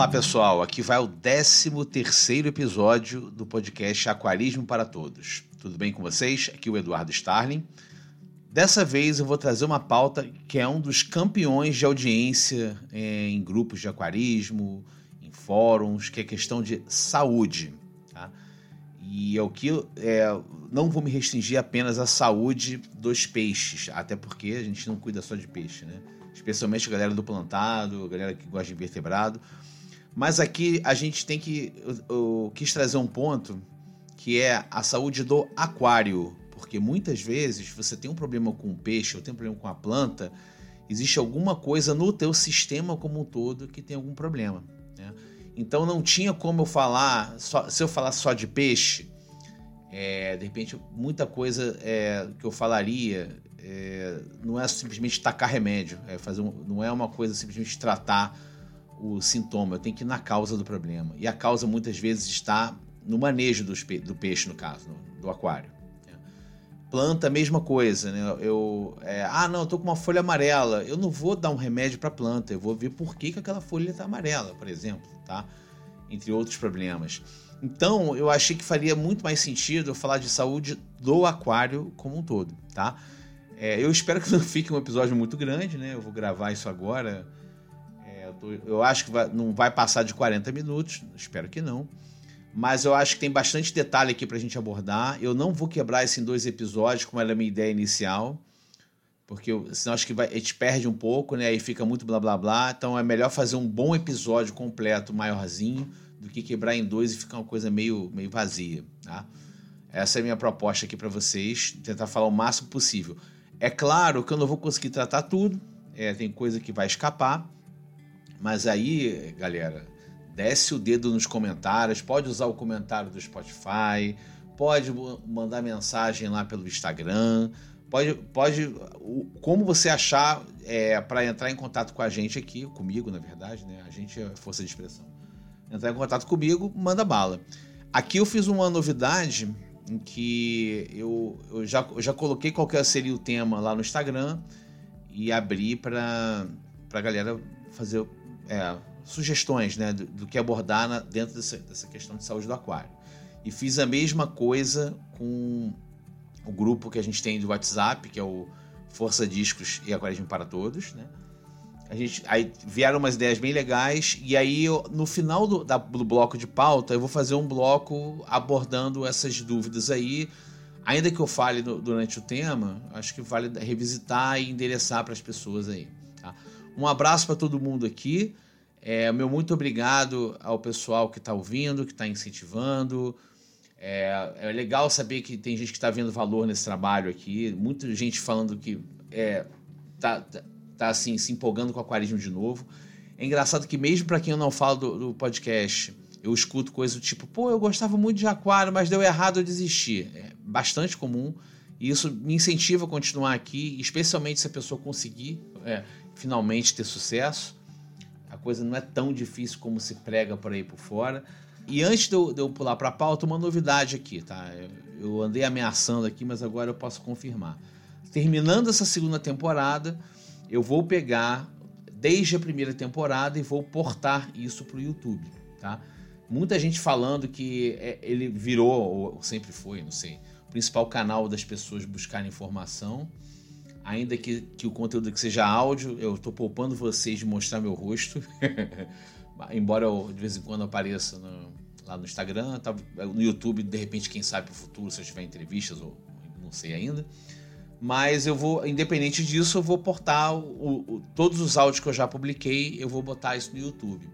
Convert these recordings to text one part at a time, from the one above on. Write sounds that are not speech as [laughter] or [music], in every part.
Olá pessoal, aqui vai o 13 terceiro episódio do podcast Aquarismo para Todos. Tudo bem com vocês? Aqui é o Eduardo Starling. Dessa vez eu vou trazer uma pauta que é um dos campeões de audiência é, em grupos de aquarismo, em fóruns, que é questão de saúde. Tá? E é o que é, não vou me restringir apenas à saúde dos peixes, até porque a gente não cuida só de peixe, né? Especialmente a galera do plantado, a galera que gosta de invertebrado. Mas aqui a gente tem que. Eu, eu quis trazer um ponto que é a saúde do aquário porque muitas vezes você tem um problema com o peixe ou tem um problema com a planta, existe alguma coisa no teu sistema como um todo que tem algum problema. Né? Então não tinha como eu falar, só, se eu falar só de peixe, é, de repente muita coisa é, que eu falaria é, não é simplesmente tacar remédio, é fazer um, não é uma coisa simplesmente tratar o sintoma, eu tenho que ir na causa do problema. E a causa muitas vezes está no manejo do, do peixe, no caso, no, do aquário. Planta, mesma coisa, né? Eu, é, ah, não, eu tô com uma folha amarela. Eu não vou dar um remédio para planta, eu vou ver por que, que aquela folha está amarela, por exemplo, tá? Entre outros problemas. Então, eu achei que faria muito mais sentido eu falar de saúde do aquário como um todo, tá? É, eu espero que não fique um episódio muito grande, né? Eu vou gravar isso agora. Eu, tô, eu, acho que vai, não vai passar de 40 minutos, espero que não mas eu acho que tem bastante detalhe aqui para a gente abordar. Eu não vou quebrar isso em dois episódios, como era a minha ideia inicial, porque eu, senão acho que vai, a gente perde um pouco, né? E fica muito blá blá blá. Então é melhor fazer um bom episódio completo, maiorzinho, do que quebrar em dois e ficar uma coisa meio, meio vazia, tá? Essa é a minha proposta aqui para vocês, tentar falar o máximo possível. É claro que eu não vou conseguir tratar tudo, é, tem coisa que vai escapar, mas aí, galera, desce o dedo nos comentários, pode usar o comentário do Spotify, pode mandar mensagem lá pelo Instagram, pode, pode como você achar é, para entrar em contato com a gente aqui, comigo na verdade, né? A gente é força de expressão. Entrar em contato comigo, manda bala. Aqui eu fiz uma novidade em que eu, eu, já, eu já coloquei qual seria o tema lá no Instagram e abri para a galera fazer é, sugestões né, do, do que abordar na, dentro dessa, dessa questão de saúde do aquário. E fiz a mesma coisa com o grupo que a gente tem do WhatsApp, que é o Força Discos e Aquarismo para Todos, né? A gente, aí vieram umas ideias bem legais, e aí eu, no final do, da, do bloco de pauta eu vou fazer um bloco abordando essas dúvidas aí. Ainda que eu fale no, durante o tema, acho que vale revisitar e endereçar para as pessoas aí. Um abraço para todo mundo aqui. É, meu muito obrigado ao pessoal que está ouvindo, que está incentivando. É, é, legal saber que tem gente que está vendo valor nesse trabalho aqui. Muita gente falando que é, tá, tá, tá, assim, se empolgando com o aquarismo de novo. É engraçado que mesmo para quem eu não falo do, do, podcast, eu escuto coisas do tipo, pô, eu gostava muito de aquário, mas deu errado, eu desisti. É bastante comum. E isso me incentiva a continuar aqui, especialmente se a pessoa conseguir é, finalmente ter sucesso a coisa não é tão difícil como se prega por aí por fora. E antes de eu, de eu pular para a pauta, uma novidade aqui, tá? Eu, eu andei ameaçando aqui, mas agora eu posso confirmar. Terminando essa segunda temporada, eu vou pegar desde a primeira temporada e vou portar isso para o YouTube, tá? Muita gente falando que é, ele virou, ou sempre foi, não sei, principal canal das pessoas buscarem informação ainda que, que o conteúdo que seja áudio, eu estou poupando vocês de mostrar meu rosto, [laughs] embora eu de vez em quando apareça no, lá no Instagram, tá, no YouTube, de repente, quem sabe no futuro, se eu tiver entrevistas ou não sei ainda. Mas eu vou, independente disso, eu vou portar o, o, todos os áudios que eu já publiquei, eu vou botar isso no YouTube.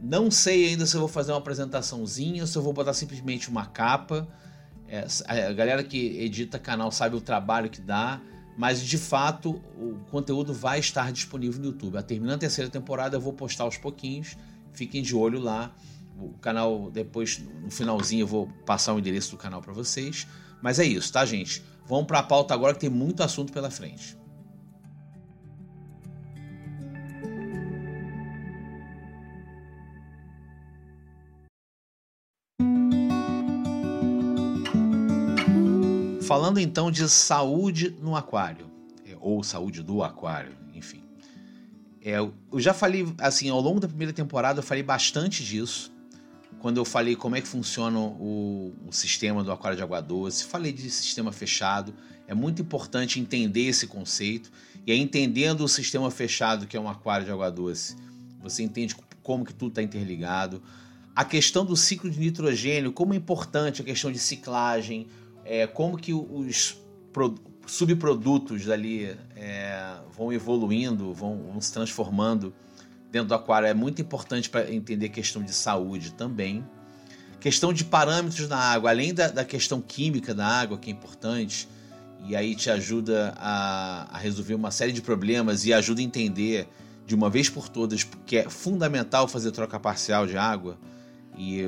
Não sei ainda se eu vou fazer uma apresentaçãozinha, se eu vou botar simplesmente uma capa. É, a galera que edita canal sabe o trabalho que dá mas de fato o conteúdo vai estar disponível no YouTube. A terminando a terceira temporada eu vou postar aos pouquinhos, fiquem de olho lá. O canal depois no finalzinho eu vou passar o endereço do canal para vocês. Mas é isso, tá, gente? Vamos para a pauta agora que tem muito assunto pela frente. Falando então de saúde no aquário, é, ou saúde do aquário, enfim. É, eu já falei, assim, ao longo da primeira temporada eu falei bastante disso. Quando eu falei como é que funciona o, o sistema do aquário de água doce, falei de sistema fechado. É muito importante entender esse conceito. E aí, entendendo o sistema fechado, que é um aquário de água doce, você entende como que tudo está interligado. A questão do ciclo de nitrogênio, como é importante a questão de ciclagem, é, como que os subprodutos dali é, vão evoluindo, vão, vão, se transformando dentro do aquário. É muito importante para entender questão de saúde também. Questão de parâmetros da água, além da, da questão química da água, que é importante, e aí te ajuda a, a resolver uma série de problemas e ajuda a entender de uma vez por todas que é fundamental fazer troca parcial de água. E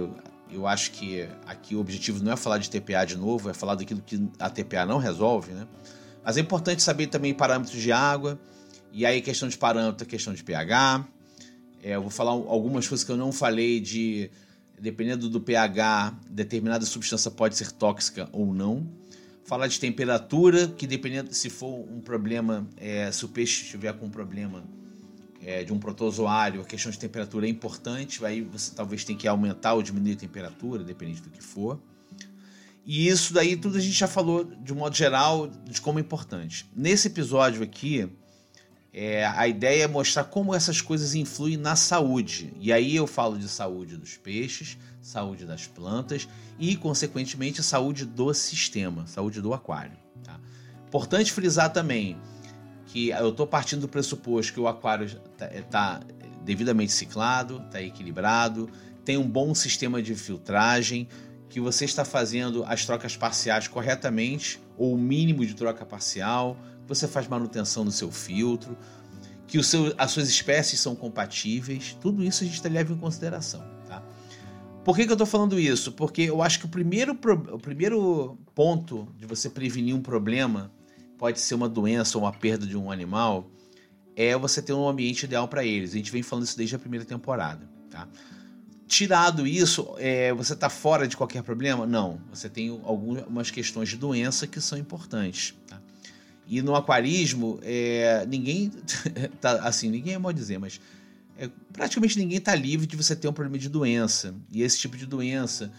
eu, acho que aqui o objetivo não é falar de TPA de novo, é falar daquilo que a TPA não resolve, né? Mas é importante saber também parâmetros de água, e aí questão de parâmetro, questão de pH. É, eu vou falar algumas coisas que eu não falei de dependendo do pH, determinada substância pode ser tóxica ou não falar de temperatura, que dependendo se for um problema, é, se o peixe estiver com um problema é, de um protozoário, a questão de temperatura é importante, aí você talvez tenha que aumentar ou diminuir a temperatura, dependendo do que for. E isso daí tudo a gente já falou de modo geral de como é importante. Nesse episódio aqui, é, a ideia é mostrar como essas coisas influem na saúde. E aí eu falo de saúde dos peixes, saúde das plantas e, consequentemente, saúde do sistema, saúde do aquário. Tá? Importante frisar também que eu estou partindo do pressuposto que o aquário está tá devidamente ciclado, está equilibrado, tem um bom sistema de filtragem, que você está fazendo as trocas parciais corretamente, ou o mínimo de troca parcial, você faz manutenção no seu filtro, que seu, as suas espécies são compatíveis, tudo isso a gente leva em consideração. Tá? Por que, que eu estou falando isso? Porque eu acho que o primeiro, o primeiro ponto de você prevenir um problema, pode ser uma doença ou uma perda de um animal, é você ter um ambiente ideal para eles. A gente vem falando isso desde a primeira temporada. Tá? Tirado isso, é, você está fora de qualquer problema? Não. Você tem algumas questões de doença que são importantes. Tá? E no aquarismo, é, ninguém [laughs] tá assim, ninguém é mal dizer, mas é, praticamente ninguém está livre de você ter um problema de doença. E esse tipo de doença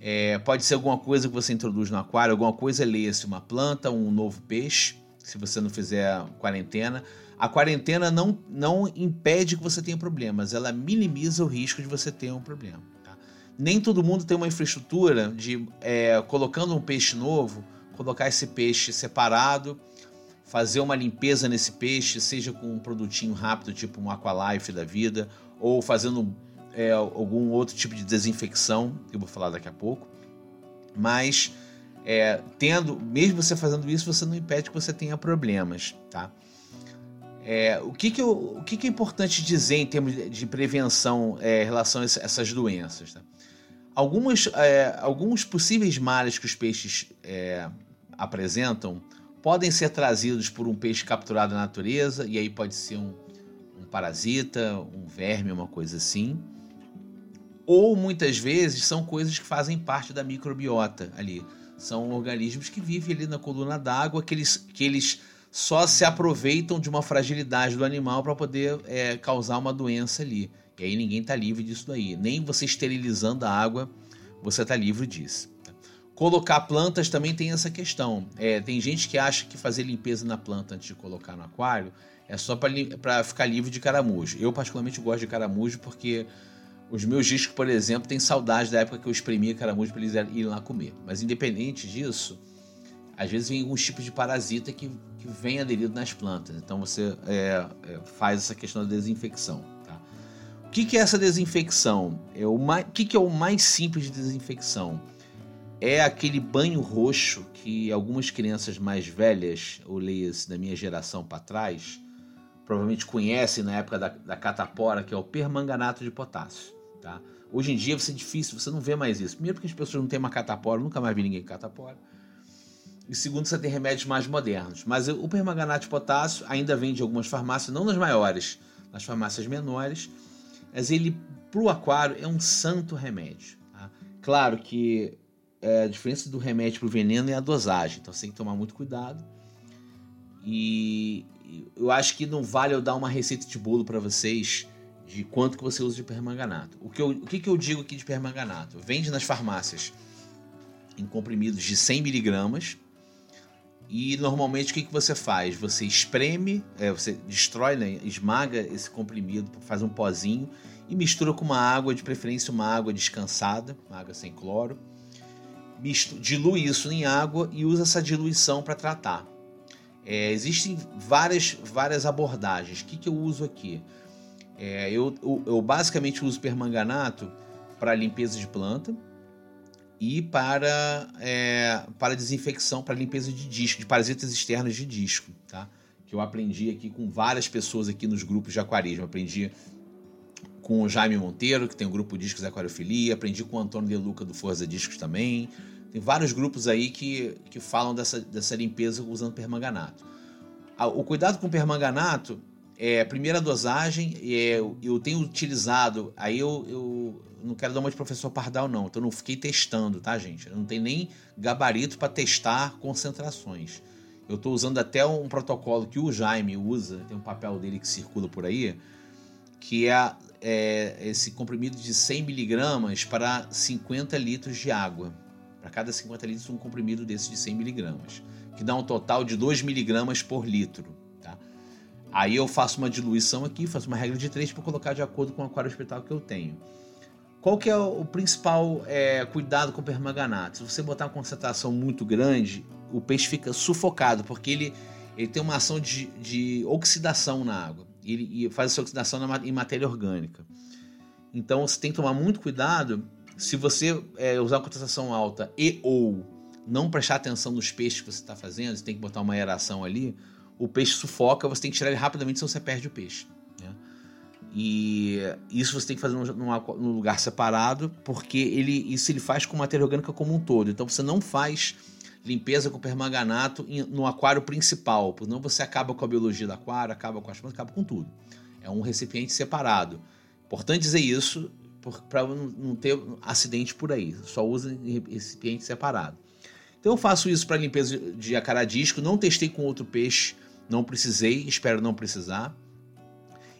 é, pode ser alguma coisa que você introduz no aquário, alguma coisa é leia-se uma planta, um novo peixe, se você não fizer quarentena. A quarentena não, não impede que você tenha problemas, ela minimiza o risco de você ter um problema. Tá? Nem todo mundo tem uma infraestrutura de, é, colocando um peixe novo, colocar esse peixe separado fazer uma limpeza nesse peixe, seja com um produtinho rápido, tipo um Aqualife da vida, ou fazendo é, algum outro tipo de desinfecção, que eu vou falar daqui a pouco. Mas é, tendo, mesmo você fazendo isso, você não impede que você tenha problemas, tá? É, o que, que, eu, o que, que é importante dizer em termos de prevenção é, em relação a essas doenças? Tá? Algumas, é, alguns possíveis males que os peixes é, apresentam podem ser trazidos por um peixe capturado na natureza, e aí pode ser um, um parasita, um verme, uma coisa assim. Ou muitas vezes são coisas que fazem parte da microbiota ali. São organismos que vivem ali na coluna d'água, que eles, que eles só se aproveitam de uma fragilidade do animal para poder é, causar uma doença ali. E aí ninguém está livre disso daí. Nem você esterilizando a água, você está livre disso. Colocar plantas também tem essa questão. É, tem gente que acha que fazer limpeza na planta antes de colocar no aquário é só para ficar livre de caramujo. Eu, particularmente, gosto de caramujo porque os meus discos, por exemplo, têm saudade da época que eu espremia caramujo para eles irem lá comer. Mas, independente disso, às vezes vem alguns tipos de parasita que, que vem aderido nas plantas. Então, você é, é, faz essa questão da desinfecção. Tá? O que, que é essa desinfecção? É o, mais, o que, que é o mais simples de desinfecção? é aquele banho roxo que algumas crianças mais velhas, ou leia-se da minha geração para trás, provavelmente conhecem na época da, da catapora, que é o permanganato de potássio. Tá? Hoje em dia você é difícil, você não vê mais isso. Primeiro porque as pessoas não têm uma catapora, nunca mais vi ninguém com catapora. E segundo, você tem remédios mais modernos. Mas o permanganato de potássio ainda vende em algumas farmácias, não nas maiores, nas farmácias menores. Mas ele, para o aquário, é um santo remédio. Tá? Claro que é, a diferença do remédio para o veneno é a dosagem, então você tem que tomar muito cuidado. E, eu acho que não vale eu dar uma receita de bolo para vocês de quanto que você usa de permanganato. O que, eu, o que, que eu digo aqui de permanganato? Vende nas farmácias em comprimidos de 100 miligramas e normalmente o que, que você faz? Você espreme, é, você destrói, né, esmaga esse comprimido, faz um pozinho e mistura com uma água, de preferência uma água descansada, uma água sem cloro. Dilui isso em água e usa essa diluição para tratar. É, existem várias, várias abordagens. O que, que eu uso aqui? É, eu, eu, eu, basicamente uso permanganato para limpeza de planta e para, é, para desinfecção, para limpeza de disco, de parasitas externos de disco, tá? Que eu aprendi aqui com várias pessoas aqui nos grupos de aquarismo. Aprendi com o Jaime Monteiro, que tem o grupo Discos Aquariofilia, aprendi com o Antônio De Luca do Forza Discos também. Tem vários grupos aí que, que falam dessa, dessa limpeza usando permanganato. O cuidado com permanganato é primeira dosagem, é, eu tenho utilizado, aí eu, eu não quero dar uma de professor Pardal, não. Então eu não fiquei testando, tá, gente? Eu não tenho nem gabarito para testar concentrações. Eu estou usando até um protocolo que o Jaime usa, tem um papel dele que circula por aí, que é, é esse comprimido de 100 miligramas para 50 litros de água. Para cada 50 litros, um comprimido desse de 100 miligramas, que dá um total de 2 miligramas por litro. Aí eu faço uma diluição aqui, faço uma regra de 3 para colocar de acordo com o aquário hospital que eu tenho. Qual que é o principal é, cuidado com o permanganato? Se você botar uma concentração muito grande, o peixe fica sufocado, porque ele, ele tem uma ação de, de oxidação na água. Ele, faz essa oxidação na, em matéria orgânica. Então você tem que tomar muito cuidado se você é, usar uma concentração alta e ou não prestar atenção nos peixes que você está fazendo, você tem que botar uma aeração ali, o peixe sufoca, você tem que tirar ele rapidamente, senão você perde o peixe. E isso você tem que fazer num, num, lugar separado, porque ele, isso ele faz com matéria orgânica como um todo. Então você não faz limpeza com permanganato no aquário principal, porque não você acaba com a biologia do aquário, acaba com as plantas, acaba com tudo. É um recipiente separado. Importante dizer isso para não ter acidente por aí. Só usa em recipiente separado. Então eu faço isso para limpeza de acaradisco. Não testei com outro peixe, não precisei, espero não precisar.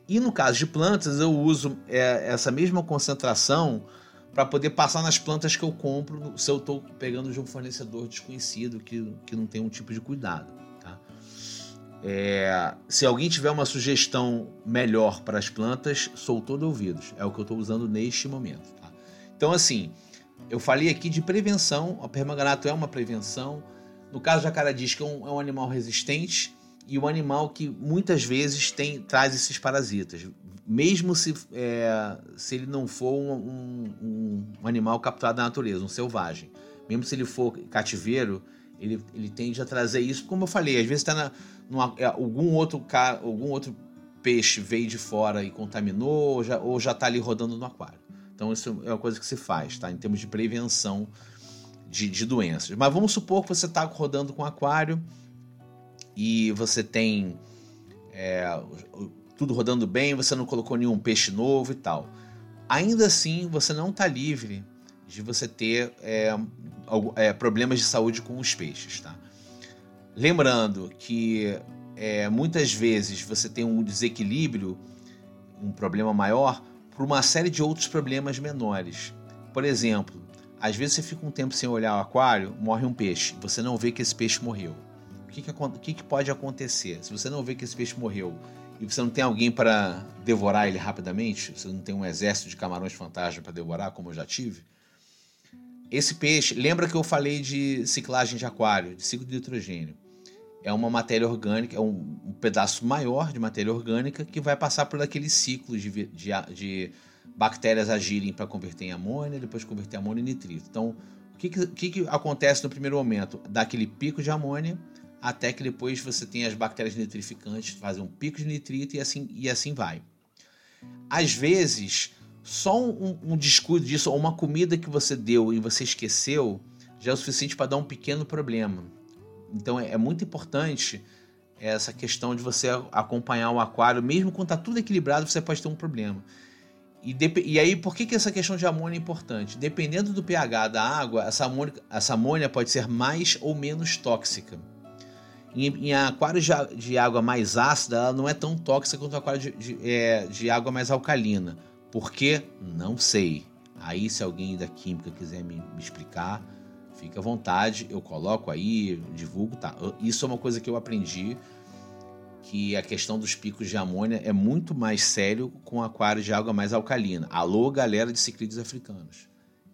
E no caso de plantas, eu uso é, essa mesma concentração para poder passar nas plantas que eu compro se eu estou pegando de um fornecedor desconhecido que, que não tem um tipo de cuidado. Tá? É, se alguém tiver uma sugestão melhor para as plantas, sou todo ouvidos. É o que eu estou usando neste momento. Tá? Então, assim, eu falei aqui de prevenção. O permanganato é uma prevenção. No caso diz que é um, é um animal resistente e o animal que muitas vezes tem traz esses parasitas, mesmo se, é, se ele não for um, um, um, animal capturado da natureza, um selvagem. Mesmo se ele for cativeiro, ele, ele tende a trazer isso, como eu falei, às vezes está é, algum outro algum outro peixe veio de fora e contaminou, ou já, ou já está ali rodando no aquário. Então isso é uma coisa que se faz, tá? Em termos de prevenção de, de doenças. Mas vamos supor que você está rodando com aquário e você tem é, tudo rodando bem, você não colocou nenhum peixe novo e tal. Ainda assim, você não está livre de você ter é, é, problemas de saúde com os peixes, tá? Lembrando que é, muitas vezes você tem um desequilíbrio, um problema maior, por uma série de outros problemas menores. Por exemplo, às vezes você fica um tempo sem olhar o aquário, morre um peixe, você não vê que esse peixe morreu que, que, que, que pode acontecer? Se você não vê que esse peixe morreu e você não tem alguém para devorar ele rapidamente, você não tem um exército de camarões fantasma para devorar, como eu já tive, esse peixe, lembra que eu falei de ciclagem de aquário, de ciclo de nitrogênio. É uma matéria orgânica, é um, um pedaço maior de matéria orgânica que vai passar por aquele ciclo de, de, de bactérias agirem para converter em amônia, depois converter amônia em nitrito. Então, o que, que, que acontece no primeiro momento? Dá aquele pico de amônia, até que depois você tem as bactérias nitrificantes, fazem um pico de nitrito e assim, e assim vai. Às vezes, só um, um descuido disso, ou uma comida que você deu e você esqueceu, já é o suficiente para dar um pequeno problema. Então é, é muito importante essa questão de você acompanhar o aquário, mesmo quando está tudo equilibrado, você pode ter um problema. E, e, aí, por que, que essa questão de amônia é importante? Dependendo do pH da água, essa amônia, essa amônia pode ser mais ou menos tóxica. Em, em aquários de, de, água mais ácida, ela não é tão tóxica quanto aquário de, de, é, de água mais alcalina. Por quê? Não sei. Aí, se alguém da química quiser me, me explicar, fica à vontade. Eu coloco aí, divulgo. Tá. Isso é uma coisa que eu aprendi que a questão dos picos de amônia é muito mais sério com aquários de água mais alcalina. Alô, galera de ciclídeos africanos.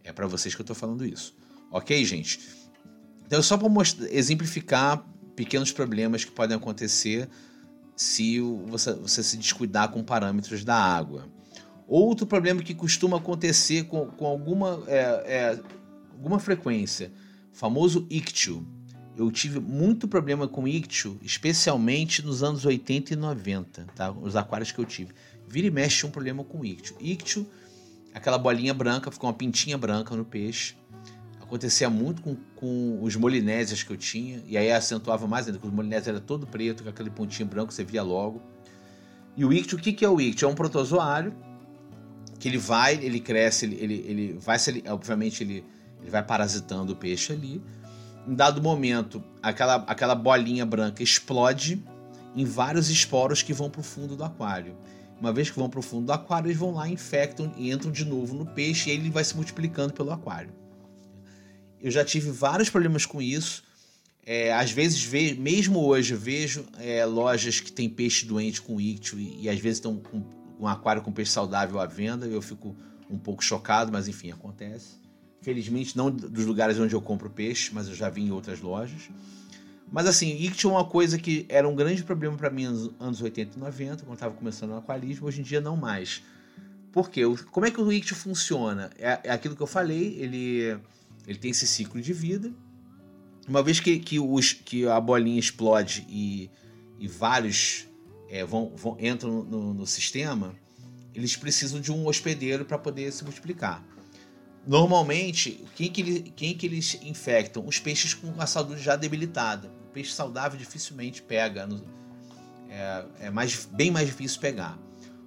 É para vocês que eu estou falando isso. Ok, gente? Então, só para exemplificar pequenos problemas que podem acontecer se você, você, se descuidar com parâmetros da água. Outro problema que costuma acontecer com, com alguma, é, é, alguma frequência, famoso ictio eu tive muito problema com ictio, especialmente nos anos 80 e 90, tá? Os aquários que eu tive. Vira e mexe um problema com ictio. Ictio, aquela bolinha branca, ficou uma pintinha branca no peixe. Acontecia muito com, com os molinésias que eu tinha, e aí acentuava mais ainda, porque os molinésias era todo preto, com aquele pontinho branco, você via logo. E o ictio, o que, que é o ictio? É um protozoário que ele vai, ele cresce, ele, ele, ele vai, obviamente, ele, ele vai parasitando o peixe ali, em dado momento, aquela, aquela bolinha branca explode em vários esporos que vão para o fundo do aquário. Uma vez que vão para o fundo do aquário, eles vão lá, infectam e entram de novo no peixe e ele vai se multiplicando pelo aquário. Eu já tive vários problemas com isso. É, às vezes, ve mesmo hoje, vejo é, lojas que tem peixe doente com ictio e, e às vezes estão com um aquário com peixe saudável à venda. Eu fico um pouco chocado, mas enfim, acontece. Felizmente, não dos lugares onde eu compro peixe, mas eu já vi em outras lojas. Mas assim, ictio é uma coisa que era um grande problema para mim nos anos 80 e 90, quando estava começando o aquarismo, hoje em dia não mais. Por quê? Como é que o ictio funciona? É, é, aquilo que eu falei, ele, ele tem esse ciclo de vida. Uma vez que, que, os, que a bolinha explode e, e vários é, vão, vão, entram no, no sistema, eles precisam de um hospedeiro para poder se multiplicar. Normalmente, quem que, quem que eles infectam? Os peixes com a saúde já debilitada. O peixe saudável dificilmente pega. É, é mais, bem mais difícil pegar.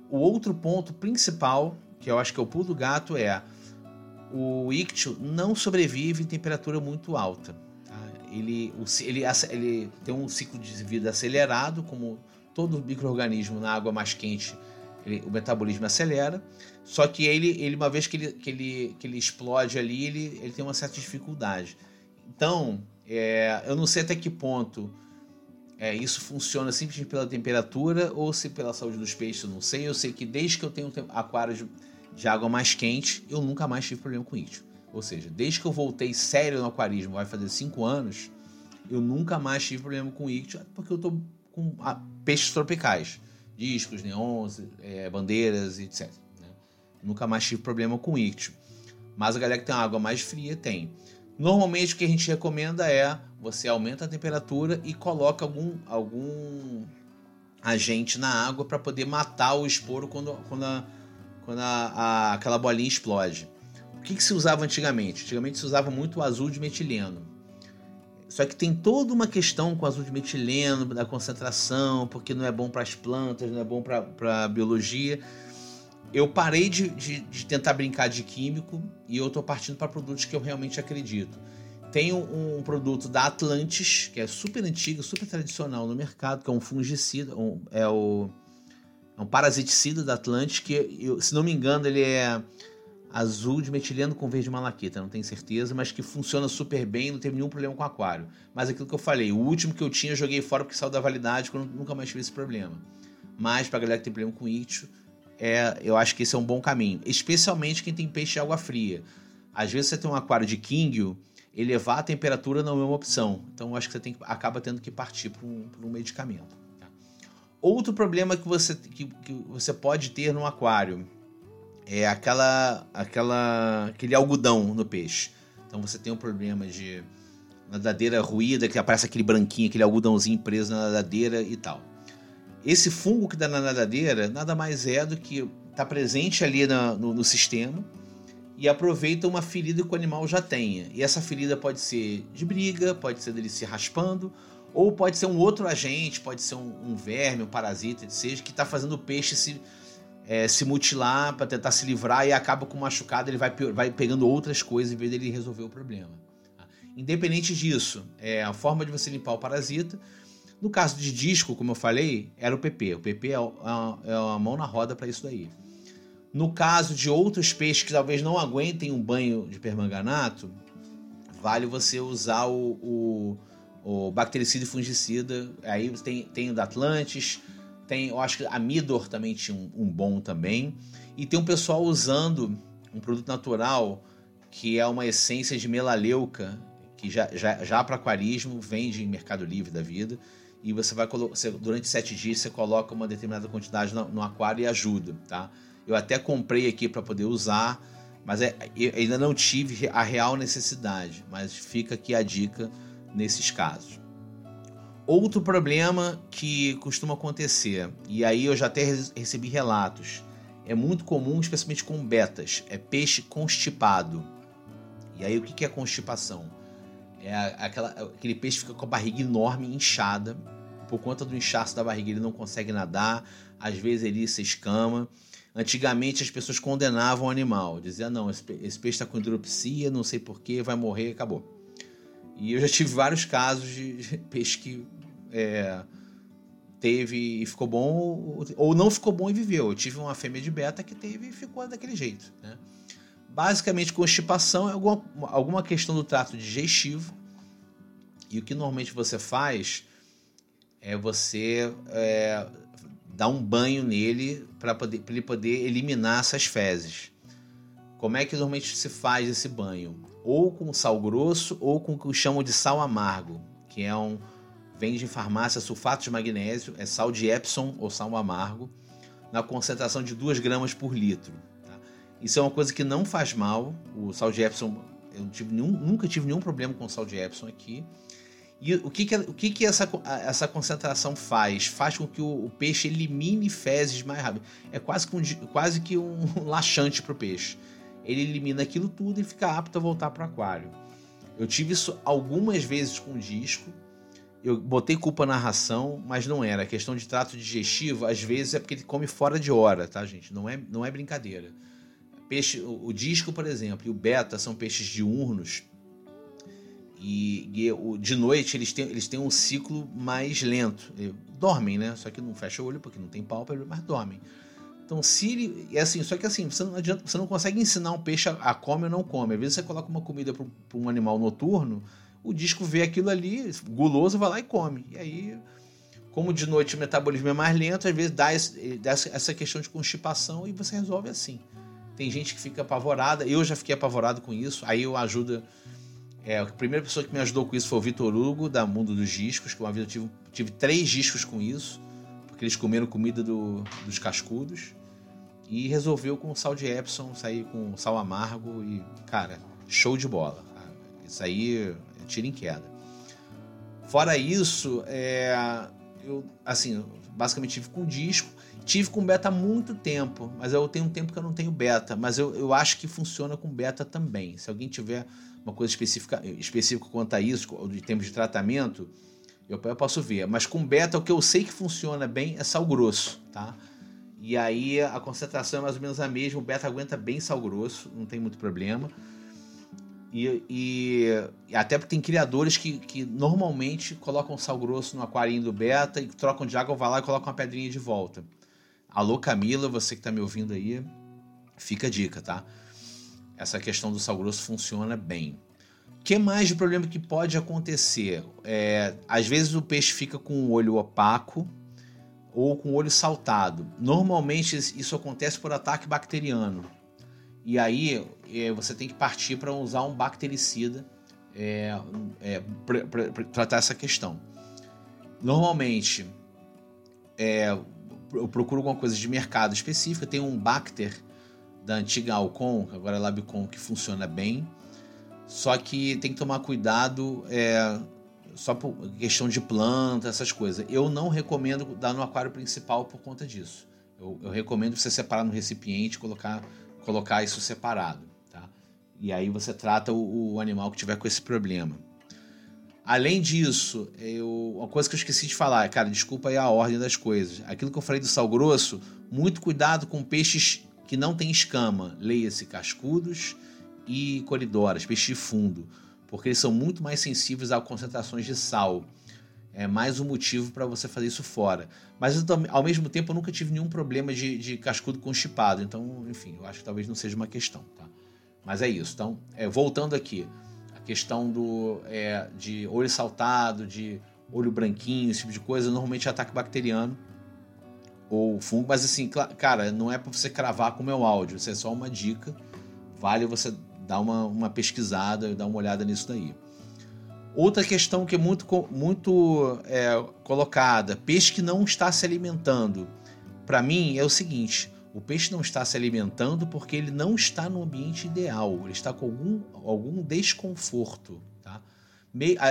O outro ponto principal, que eu acho que é o pulo do gato, é o ictio não sobrevive em temperatura muito alta. Tá? Ele, ele, ele tem um ciclo de vida acelerado, como todo microorganismo na água mais quente ele, o metabolismo acelera. Só que ele, ele uma vez que ele, que ele, que ele explode ali, ele, ele tem uma certa dificuldade. Então, é, eu não sei até que ponto é, isso funciona simplesmente pela temperatura ou se pela saúde dos peixes, eu não sei. Eu sei que desde que eu tenho aquários de, água mais quente, eu nunca mais tive problema com isso. Ou seja, desde que eu voltei sério no aquarismo, vai fazer 5 anos, eu nunca mais tive problema com ictio, porque eu tô com peixes tropicais discos, neons, é, bandeiras, etc. Né? Nunca mais tive problema com ictio. Mas a galera que tem água mais fria tem. Normalmente o que a gente recomenda é você aumenta a temperatura e coloca algum, algum agente na água para poder matar o esporo quando, quando, a, quando a, a, aquela bolinha explode. O que, que se usava antigamente? Antigamente se usava muito o azul de metileno só que tem toda uma questão com azul de metileno, da concentração, porque não é bom para as plantas, não é bom para a biologia. Eu parei de, de, de, tentar brincar de químico e eu estou partindo para produtos que eu realmente acredito. Tem um, um, produto da Atlantis, que é super antigo, super tradicional no mercado, que é um fungicida, um, é, o, é um parasiticida da Atlantis, que, eu, se não me engano, ele é azul de metileno com verde malaquita, não tenho certeza, mas que funciona super bem, não teve nenhum problema com aquário. Mas aquilo que eu falei, o último que eu tinha eu joguei fora porque saiu da validade, quando nunca mais tive esse problema. Mas pra galera que tem problema com ictio, é, eu acho que esse é um bom caminho, especialmente quem tem peixe de água fria. Às vezes você tem um aquário de Kingyo, elevar a temperatura não é uma opção. Então eu acho que você tem, acaba tendo que partir para um, um, medicamento. Outro problema que você, que, que você pode ter no aquário é aquela, aquela, aquele algodão no peixe. Então você tem um problema de nadadeira ruída, que aparece aquele branquinho, aquele algodãozinho preso na nadadeira e tal. Esse fungo que dá na nadadeira nada mais é do que está presente ali na, no, no, sistema e aproveita uma ferida que o animal já tenha. E essa ferida pode ser de briga, pode ser dele se raspando, ou pode ser um outro agente, pode ser um, um verme, um parasita, seja, que está fazendo o peixe se é, se mutilar para tentar se livrar e acaba com machucado, ele vai, vai pegando outras coisas em vez dele resolver o problema. Tá? Independente disso, é a forma de você limpar o parasita. No caso de disco, como eu falei, era o PP. O PP é uma, é uma mão na roda para isso daí. No caso de outros peixes que talvez não aguentem um banho de permanganato, vale você usar o, o, o bactericida e fungicida. Aí tem, tem o da Atlantis, tem, eu acho que a Midor também tinha um, um bom também. E tem um pessoal usando um produto natural que é uma essência de melaleuca, que já, já, já para aquarismo vende em Mercado Livre da vida. E você vai colocar, durante sete dias você coloca uma determinada quantidade no, no aquário e ajuda, tá? Eu até comprei aqui para poder usar, mas é, ainda não tive a real necessidade. Mas fica aqui a dica nesses casos. Outro problema que costuma acontecer, e aí eu já até recebi relatos, é muito comum, especialmente com betas, é peixe constipado. E aí o que é constipação? É aquela, aquele peixe fica com a barriga enorme, inchada. Por conta do inchaço da barriga, ele não consegue nadar. Às vezes ele se escama. Antigamente as pessoas condenavam o animal. Diziam, não, esse, esse peixe está com hidropsia, não sei porquê, vai morrer, acabou. E eu já tive vários casos de peixe que é, teve e ficou bom, ou não ficou bom e viveu. Eu tive uma fêmea de beta que teve e ficou daquele jeito. Né? Basicamente, constipação é alguma, alguma questão do trato digestivo. E o que normalmente você faz é você é, dar um banho nele para ele poder eliminar essas fezes. Como é que normalmente se faz esse banho? Ou com sal grosso ou com o que chamam de sal amargo, que é um vende em farmácia sulfato de magnésio, é sal de Epsom ou sal amargo, na concentração de 2 gramas por litro. Isso é uma coisa que não faz mal. O sal de Epsom, eu tive nenhum, nunca tive nenhum problema com sal de Epsom aqui. E o que, que, o que, que essa, essa concentração faz? Faz com que o, o peixe elimine fezes mais rápido. É quase que um, quase que um [laughs] laxante para o peixe. Ele elimina aquilo tudo e fica apto a voltar para o aquário. Eu tive isso algumas vezes com o disco. Eu botei culpa na ração, mas não era. A questão de trato digestivo, às vezes é porque ele come fora de hora, tá, gente? Não é, não é brincadeira. Peixe, o, o disco, por exemplo, e o beta são peixes diurnos. E, e o, de noite eles têm, eles têm um ciclo mais lento. Dormem, né? Só que não fecha o olho porque não tem pálpebra, mas dormem. Então, se. É assim, só que assim, você não, adianta, você não consegue ensinar um peixe a, a come ou não come. Às vezes você coloca uma comida para um animal noturno, o disco vê aquilo ali, guloso, vai lá e come. E aí, como de noite o metabolismo é mais lento, às vezes dá, esse, dá essa questão de constipação e você resolve assim. Tem gente que fica apavorada. Eu já fiquei apavorado com isso. Aí eu ajudo. É, a primeira pessoa que me ajudou com isso foi o Vitor Hugo, da Mundo dos Discos, que uma vez eu tive, tive três discos com isso, eles comeram comida do, dos cascudos. E resolveu com sal de Epsom, sair com sal amargo e, cara, show de bola. Isso aí é tiro em queda. Fora isso, é, eu, assim, basicamente tive com disco. Tive com beta há muito tempo, mas eu tenho um tempo que eu não tenho beta. Mas eu, eu acho que funciona com beta também. Se alguém tiver uma coisa específica, específica quanto a isso, de termos de tratamento, eu, eu posso ver. Mas com beta, o que eu sei que funciona bem é sal grosso, tá? E aí a concentração é mais ou menos a mesma. O beta aguenta bem sal grosso, não tem muito problema. E, e, até porque tem criadores que, que normalmente colocam sal grosso no aquarinho do beta e trocam de água, vai lá e colocam uma pedrinha de volta. Alô Camila, você que está me ouvindo aí, fica a dica, tá? Essa questão do sal grosso funciona bem. Que mais de problema que pode acontecer? É, às vezes o peixe fica com o olho opaco ou com o olho saltado. Normalmente isso acontece por ataque bacteriano. E aí é, você tem que partir para usar um bactericida é, é, para tratar essa questão. Normalmente, é, eu procuro alguma coisa de mercado específica. Tem um Bacter da antiga Alcon, agora é Labicon, que funciona bem. Só que tem que tomar cuidado é, só por questão de planta, essas coisas. Eu não recomendo dar no aquário principal por conta disso. Eu, eu recomendo você separar no recipiente, colocar, colocar isso separado. Tá? E aí você trata o, o animal que tiver com esse problema. Além disso, eu, uma coisa que eu esqueci de falar, cara, desculpa aí a ordem das coisas. Aquilo que eu falei do sal grosso, muito cuidado com peixes que não têm escama. Leia-se cascudos e coridoras, peixes de fundo, porque eles são muito mais sensíveis a concentrações de sal. é mais um motivo para você fazer isso fora. Mas eu, ao mesmo tempo eu nunca tive nenhum problema de, de cascudo constipado. Então, enfim, eu acho que talvez não seja uma questão. Tá? Mas é isso. Então, é, voltando aqui, a questão do, é, de olho saltado, de olho branquinho, esse tipo de coisa, normalmente é ataque bacteriano ou fungo. Mas assim, cara, não é para você cravar com o meu áudio, isso é só uma dica. Vale você dar uma, uma pesquisada, dar uma olhada nisso daí. Outra questão que é muito, muito é, colocada: peixe que não está se alimentando. Para mim é o seguinte: o peixe não está se alimentando porque ele não está no ambiente ideal, ele está com algum, algum desconforto. Tá?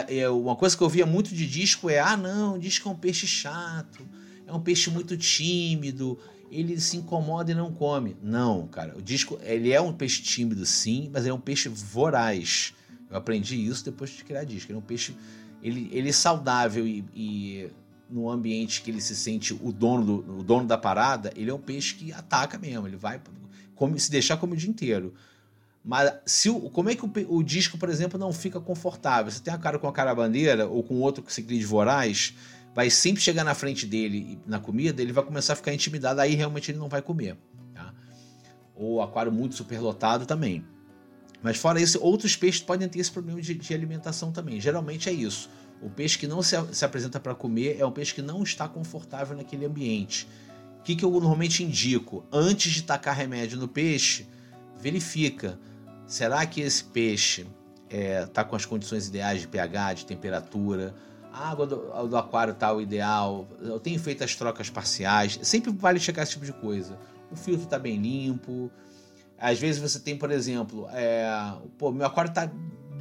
É, uma coisa que eu via muito de disco é: ah, não, disco é um peixe chato, é um peixe muito tímido, ele se incomoda e não come. Não, cara, o disco ele é um peixe tímido, sim, mas ele é um peixe voraz. Eu aprendi isso depois de criar disco. Ele é um peixe. Ele, ele é saudável e, e no ambiente que ele se sente o dono, do, o dono da parada, ele é um peixe que ataca mesmo. Ele vai. Come, se deixar, come o dia inteiro. Mas se o, como é que o, o, disco, por exemplo, não fica confortável? Você tem a cara com a cara bandeira ou com outro ciclista voraz, vai sempre chegar na frente dele na comida, ele vai começar a ficar intimidado, aí realmente ele não vai comer. Tá? Ou aquário muito superlotado também. Mas fora isso, outros peixes podem ter esse problema de, de alimentação também. Geralmente é isso. O peixe que não se, se apresenta para comer é um peixe que não está confortável naquele ambiente. O que, que eu normalmente indico? Antes de tacar remédio no peixe, verifica. Será que esse peixe está é, tá com as condições ideais de pH, de temperatura? A água do, do aquário está o ideal? Eu tenho feito as trocas parciais? Sempre vale checar esse tipo de coisa. O filtro está bem limpo às vezes você tem, por exemplo, é, pô, meu aquário tá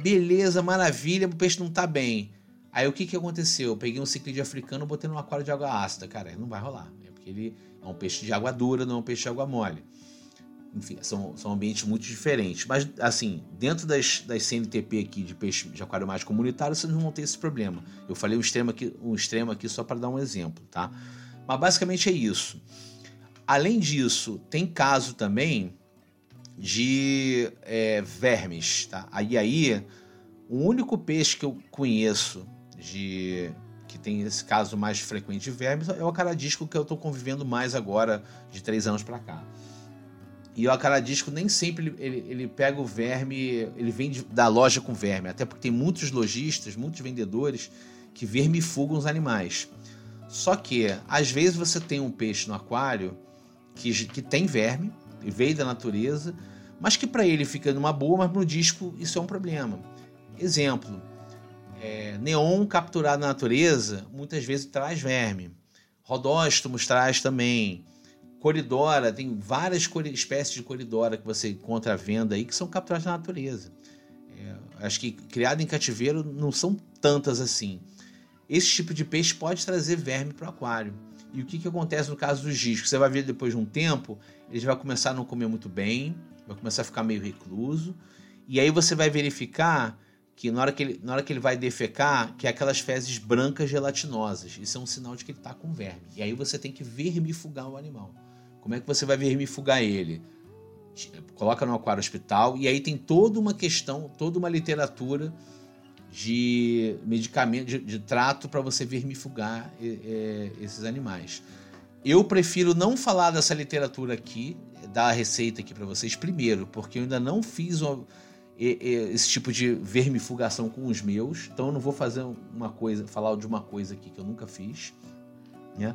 beleza, maravilha, o peixe não tá bem. Aí o que que aconteceu? Eu peguei um ciclide africano botei num aquário de água ácida. Cara, não vai rolar. É porque ele é um peixe de água dura, não é um peixe de água mole. Enfim, são, são ambientes muito diferentes. Mas, assim, dentro das, das CNTP aqui de peixe de aquário mais comunitário, vocês não vão ter esse problema. Eu falei um extremo aqui, um extremo aqui só para dar um exemplo, tá? Mas basicamente é isso. Além disso, tem caso também de é, vermes, tá? Aí aí, o único peixe que eu conheço de que tem esse caso mais frequente de vermes é o acaradisco que eu estou convivendo mais agora de três anos para cá. E o acaradisco nem sempre ele, ele pega o verme, ele vem de, da loja com verme, até porque tem muitos lojistas, muitos vendedores que vermifugam os animais. Só que, às vezes, você tem um peixe no aquário que, que tem verme, veio da natureza, mas que para ele fica numa boa, mas no disco isso é um problema. Exemplo, é, neon capturado na natureza muitas vezes traz verme. Rodóstomos traz também. Coridora, tem várias espécies de coridora que você encontra à venda aí que são capturadas na natureza. É, acho que criado em cativeiro não são tantas assim. Esse tipo de peixe pode trazer verme para o aquário. E o que, que acontece no caso dos discos? Você vai ver depois de um tempo, eles vão começar a não comer muito bem, vai começar a ficar meio recluso. E aí você vai verificar que na hora que ele, na hora que ele vai defecar, que é aquelas fezes brancas gelatinosas. Isso é um sinal de que ele está com verme. E aí você tem que vermifugar o animal. Como é que você vai vermifugar ele? Coloca no aquário hospital e aí tem toda uma questão, toda uma literatura de medicamento, de, de trato para você vermifugar é, esses animais. Eu prefiro não falar dessa literatura aqui, dar a receita aqui para vocês primeiro, porque eu ainda não fiz uma, esse tipo de vermifugação com os meus, então eu não vou fazer uma coisa, falar de uma coisa aqui que eu nunca fiz. Né?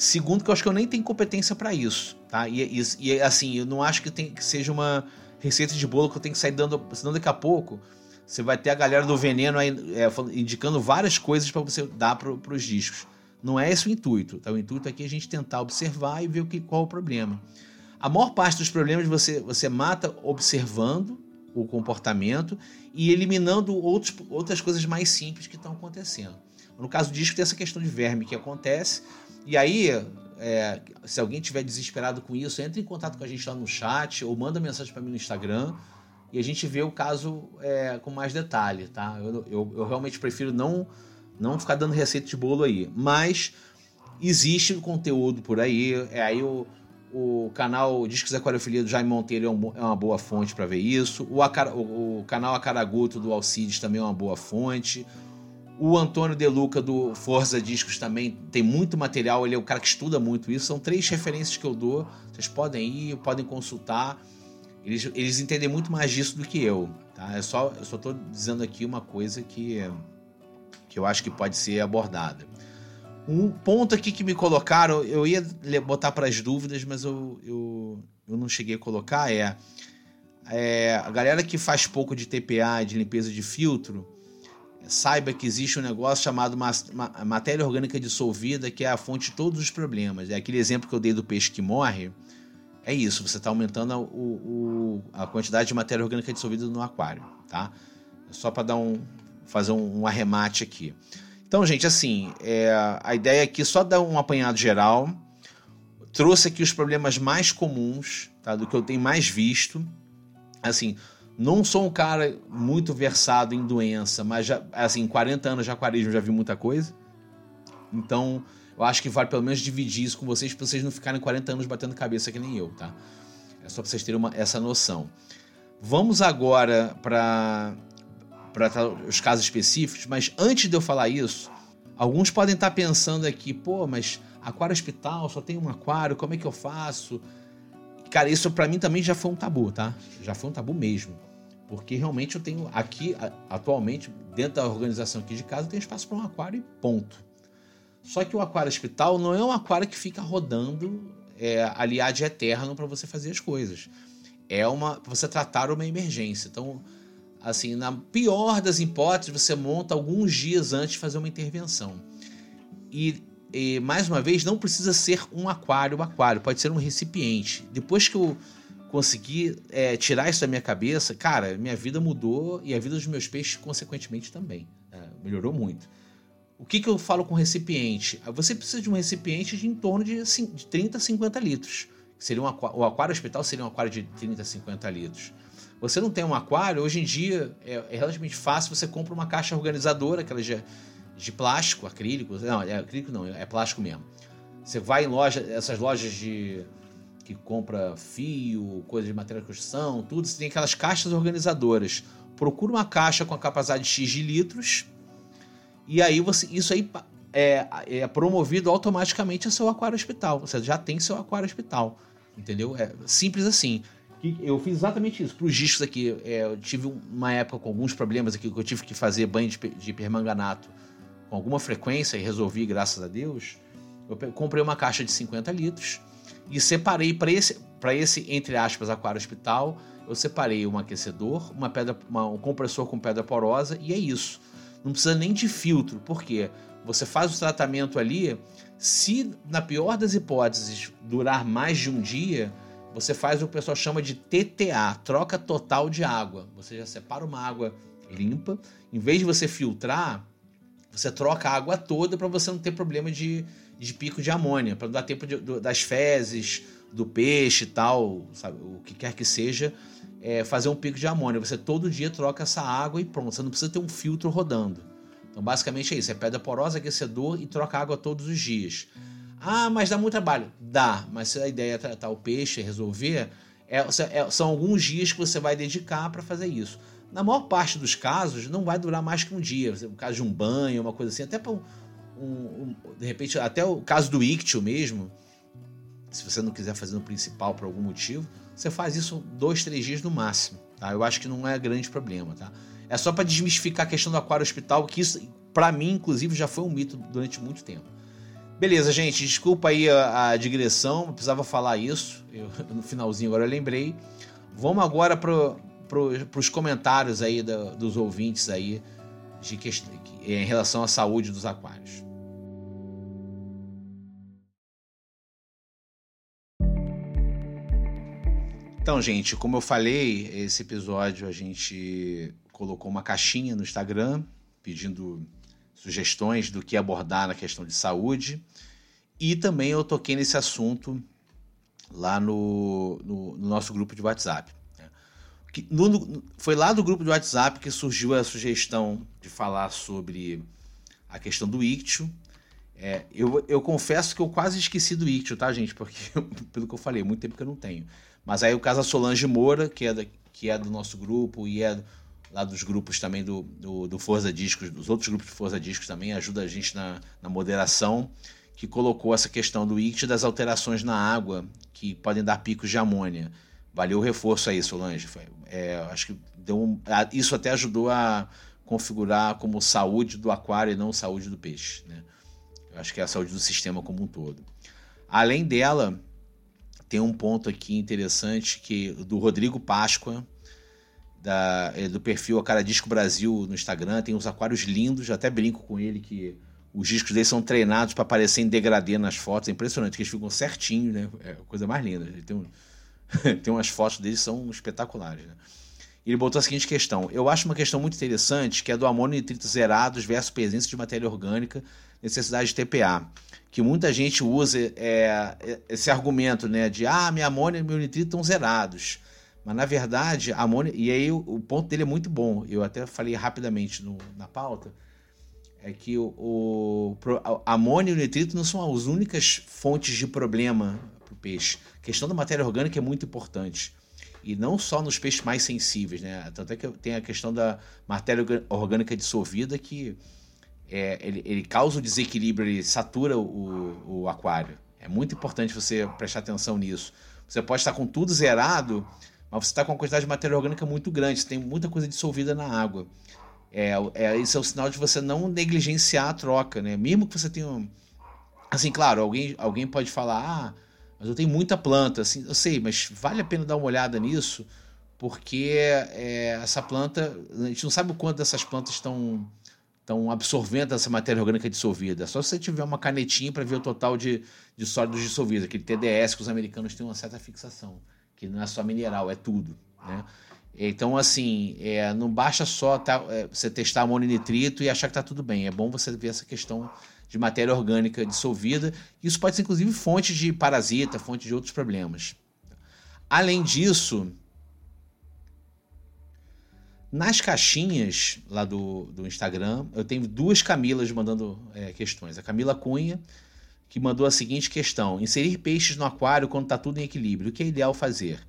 Segundo, que eu acho que eu nem tenho competência para isso, tá? E, e, e, assim, eu não acho que, tem, que seja uma receita de bolo que eu tenho que sair dando, senão daqui a pouco você vai ter a galera do veneno aí, é, indicando várias coisas para você dar para os discos. Não é esse o intuito. Tá? O intuito aqui é a gente tentar observar e ver o que, qual é o problema. A maior parte dos problemas você, você mata observando o comportamento e eliminando outros, outras coisas mais simples que estão acontecendo. No caso do disco, tem essa questão de verme que acontece. E aí, é, se alguém tiver desesperado com isso, entre em contato com a gente lá no chat ou manda mensagem para mim no Instagram e a gente vê o caso é, com mais detalhe, tá? Eu, eu, eu, realmente prefiro não, não ficar dando receita de bolo aí. Mas existe conteúdo por aí. É aí o, o canal Discos Aquariofilia do Jaime Monteiro é, um, é uma boa fonte para ver isso. O, o, o, canal Acaraguto do Alcides também é uma boa fonte. O Antônio De Luca do Forza Discos também tem muito material, ele é o cara que estuda muito isso. São três referências que eu dou. Vocês podem ir, podem consultar. Eles, eles entendem muito mais disso do que eu. Tá? É só, eu só estou dizendo aqui uma coisa que, que eu acho que pode ser abordada. Um ponto aqui que me colocaram, eu ia botar para as dúvidas, mas eu, eu, eu não cheguei a colocar, é, é a galera que faz pouco de TPA, de limpeza de filtro, saiba que existe um negócio chamado matéria orgânica dissolvida, que é a fonte de todos os problemas. É aquele exemplo que eu dei do peixe que morre. É isso, você está aumentando a, o, a quantidade de matéria orgânica dissolvida no aquário, tá? É só para dar um, fazer um, um, arremate aqui. Então, gente, assim, é, a ideia aqui é só dar um apanhado geral. Trouxe aqui os problemas mais comuns, tá? Do que eu tenho mais visto. Assim, não sou um cara muito versado em doença, mas já, assim, 40 anos de aquarismo já vi muita coisa. Então, eu acho que vale pelo menos dividir isso com vocês, para vocês não ficarem 40 anos batendo cabeça que nem eu, tá? É só para vocês terem uma, essa noção. Vamos agora para os casos específicos, mas antes de eu falar isso, alguns podem estar pensando aqui, pô, mas aquário hospital, só tem um aquário, como é que eu faço? Cara, isso para mim também já foi um tabu, tá? Já foi um tabu mesmo. Porque realmente eu tenho aqui, atualmente, dentro da organização aqui de casa, eu tenho espaço para um aquário e ponto. Só que o aquário hospital não é um aquário que fica rodando é, ali ad eterno para você fazer as coisas. É uma você tratar uma emergência. Então, assim, na pior das hipóteses, você monta alguns dias antes de fazer uma intervenção. E, e mais uma vez, não precisa ser um aquário, um aquário, pode ser um recipiente. Depois que eu consegui é, tirar isso da minha cabeça, cara, minha vida mudou e a vida dos meus peixes, consequentemente, também. É, melhorou muito. O que, que eu falo com recipiente? Você precisa de um recipiente de em torno de, de 30 a 50 litros. Seria um aquário, o aquário hospital seria um aquário de 30 a 50 litros. Você não tem um aquário, hoje em dia é, é relativamente fácil, você compra uma caixa organizadora, aquela de, de plástico, acrílico. Não, é acrílico não, é plástico mesmo. Você vai em loja, essas lojas de que compra fio, coisa de material de construção, tudo, você tem aquelas caixas organizadoras. Procura uma caixa com a capacidade de X de litros e aí você, isso aí é, é promovido automaticamente a seu aquário hospital. Você já tem seu aquário hospital, entendeu? É simples assim. Eu fiz exatamente isso. Para os discos aqui, é, eu tive uma época com alguns problemas aqui que eu tive que fazer banho de, de permanganato com alguma frequência e resolvi, graças a Deus. Eu comprei uma caixa de 50 litros e separei para esse, para esse, entre aspas, aquário hospital, eu separei um aquecedor, uma pedra, uma, um compressor com pedra porosa e é isso. Não precisa nem de filtro, porque você faz o tratamento ali, se na pior das hipóteses durar mais de um dia, você faz o que o pessoal chama de TTA, troca total de água. Você já separa uma água limpa, em vez de você filtrar, você troca a água toda para você não ter problema de, de pico de amônia, para dar tempo de, do, das fezes, do peixe e tal, sabe, o que quer que seja, é, fazer um pico de amônia. Você todo dia troca essa água e pronto, você não precisa ter um filtro rodando. Então, basicamente é isso: é pedra porosa, aquecedor e troca água todos os dias. Ah, mas dá muito trabalho. Dá, mas se a ideia é tratar o peixe, resolver, é, é, são alguns dias que você vai dedicar para fazer isso. Na maior parte dos casos, não vai durar mais que um dia. No caso de um banho, uma coisa assim, até para um, um, de repente, até o caso do ictio mesmo, se você não quiser fazer no principal por algum motivo, você faz isso dois, três dias no máximo. Tá? Eu acho que não é grande problema. Tá? É só para desmistificar a questão do aquário hospital, que isso, para mim, inclusive, já foi um mito durante muito tempo. Beleza, gente, desculpa aí a, a digressão, precisava falar isso. Eu, [laughs] no finalzinho agora eu lembrei. Vamos agora pro, para os comentários aí da, dos ouvintes aí de questão, em relação à saúde dos aquários. Então, gente, como eu falei, esse episódio a gente colocou uma caixinha no Instagram pedindo sugestões do que abordar na questão de saúde. E também eu toquei nesse assunto lá no, no, no nosso grupo de WhatsApp. Que, no, foi lá do grupo do WhatsApp que surgiu a sugestão de falar sobre a questão do ictio. É, eu, eu confesso que eu quase esqueci do ictio, tá, gente? Porque, [laughs] pelo que eu falei, muito tempo que eu não tenho. Mas aí o caso da Solange Moura, que é, da, que é do nosso grupo e é lá dos grupos também do, do, do Forza Discos, dos outros grupos de Forza Discos também, ajuda a gente na, na moderação, que colocou essa questão do ICT das alterações na água, que podem dar picos de amônia. Valeu o reforço aí, Solange. Foi, é, acho que deu um, isso até ajudou a configurar como saúde do aquário e não saúde do peixe. Né? Eu acho que é a saúde do sistema como um todo. Além dela, tem um ponto aqui interessante que do Rodrigo Páscoa, da, é, do perfil A Cara Disco Brasil no Instagram, tem uns aquários lindos, até brinco com ele que os discos dele são treinados para aparecer em degradê nas fotos, é impressionante, que eles ficam certinhos, né? É a coisa mais linda. Ele tem, um, [laughs] tem umas fotos deles que são espetaculares, né? Ele botou a seguinte questão: Eu acho uma questão muito interessante, que é do amônio nitrito zerados versus presença de matéria orgânica, necessidade de TPA. Que muita gente usa é, esse argumento, né? De ah, minha amônia e meu nitrito estão zerados. Mas na verdade, a amônia. E aí o, o, ponto dele é muito bom. Eu até falei rapidamente no, na pauta. É que o, o a amônia e o nitrito não são as únicas fontes de problema para o peixe. A questão da matéria orgânica é muito importante. E não só nos peixes mais sensíveis, né? Tanto é que tem a questão da matéria orgânica dissolvida que é, ele, ele, causa o desequilíbrio, ele satura o, o aquário. É muito importante você prestar atenção nisso. Você pode estar com tudo zerado, mas você está com uma quantidade de matéria orgânica muito grande, tem muita coisa dissolvida na água. É, é, isso é o sinal de você não negligenciar a troca, né? Mesmo que você tenha. Assim, claro, alguém, alguém pode falar, ah, mas eu tenho muita planta, assim, eu sei, mas vale a pena dar uma olhada nisso, porque é, essa planta, a gente não sabe o quanto dessas plantas estão estão absorvendo essa matéria orgânica dissolvida. Só se você tiver uma canetinha para ver o total de, de sólidos dissolvidos, aquele TDS que os americanos têm uma certa fixação que não é só mineral, é tudo. Né? Então, assim, é, não basta só tá, é, você testar amonitrito e achar que está tudo bem. É bom você ver essa questão de matéria orgânica dissolvida. Isso pode ser, inclusive, fonte de parasita, fonte de outros problemas. Além disso, nas caixinhas lá do, do Instagram, eu tenho duas Camilas mandando é, questões. A Camila Cunha que mandou a seguinte questão: inserir peixes no aquário quando está tudo em equilíbrio. O que é ideal fazer?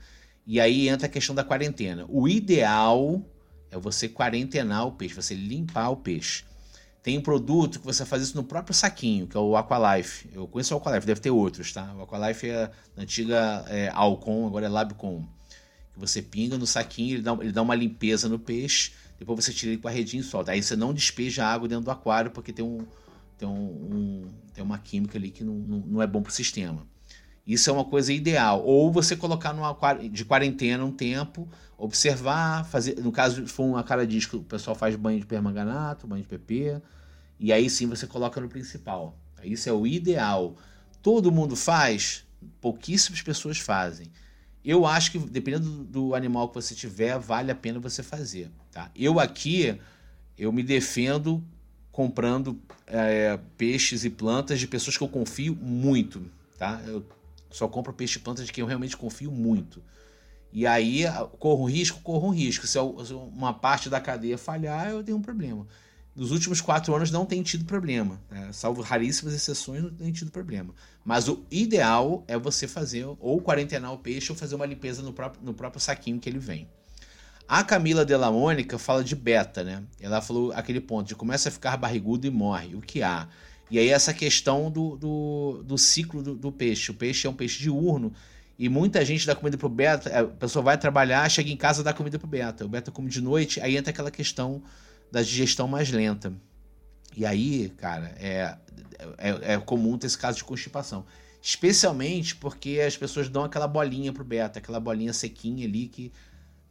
E aí entra a questão da quarentena. O ideal é você quarentenar o peixe, você limpar o peixe. Tem um produto que você faz isso no próprio saquinho, que é o Aqualife. Eu conheço o Aqualife, deve ter outros, tá? O Aqualife é antiga é, Alcon, agora é Labcom. Que você pinga no saquinho, ele dá, ele dá uma limpeza no peixe, depois você tira ele com a redinha e solta. Aí você não despeja água dentro do aquário, porque tem um, tem, um, um, tem uma química ali que não, não, não é bom para o sistema. Isso é uma coisa ideal. Ou você colocar no aquário de quarentena um tempo, observar, fazer. No caso, se for uma cara disco, o pessoal faz banho de permanganato, banho de PP, e aí sim você coloca no principal. Isso é o ideal. Todo mundo faz? Pouquíssimas pessoas fazem. Eu acho que, dependendo do animal que você tiver, vale a pena você fazer. Tá? Eu aqui, eu me defendo comprando é, peixes e plantas de pessoas que eu confio muito, tá? Eu só compro peixe e plantas de quem eu realmente confio muito. E aí, corro um risco? Corro um risco. Se uma parte da cadeia falhar, eu tenho um problema. Nos últimos quatro anos não tem tido problema. Né? Salvo raríssimas exceções, não tem tido problema. Mas o ideal é você fazer ou quarentenar o peixe ou fazer uma limpeza no próprio, no próprio saquinho que ele vem. A Camila Della Mônica fala de beta, né? Ela falou aquele ponto de começa a ficar barrigudo e morre. O que há? E aí essa questão do, do, do ciclo do, do, peixe. O peixe é um peixe diurno e muita gente dá comida pro beta. A pessoa vai trabalhar, chega em casa dá comida pro beta. O beta come de noite, aí entra aquela questão da digestão mais lenta. E aí, cara, é, é, é comum ter esse caso de constipação. Especialmente porque as pessoas dão aquela bolinha pro beta, aquela bolinha sequinha ali que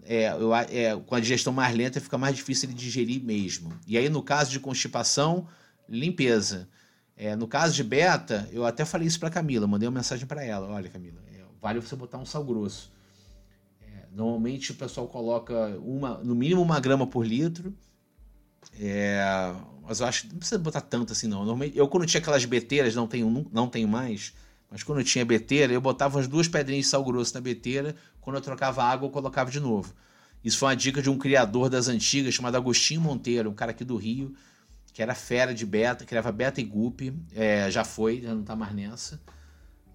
é, eu, é, com a digestão mais lenta fica mais difícil de digerir mesmo. E aí, no caso de constipação, limpeza. É, no caso de beta, eu até falei isso para Camila, mandei uma mensagem para ela. Olha, Camila, é, vale você botar um sal grosso. É, normalmente o pessoal coloca uma, no mínimo uma grama por litro. É, mas eu acho que não precisa botar tanto assim, não. Normalmente, eu, quando tinha aquelas beteiras, não tenho, não tenho mais, mas quando eu tinha beteira, eu botava umas duas pedrinhas de sal grosso na beteira quando eu trocava água, eu colocava de novo. Isso foi uma dica de um criador das antigas chamado Agostinho Monteiro, um cara aqui do Rio, que era fera de beta, criava beta e guppy. É, já foi, já não tá mais nessa.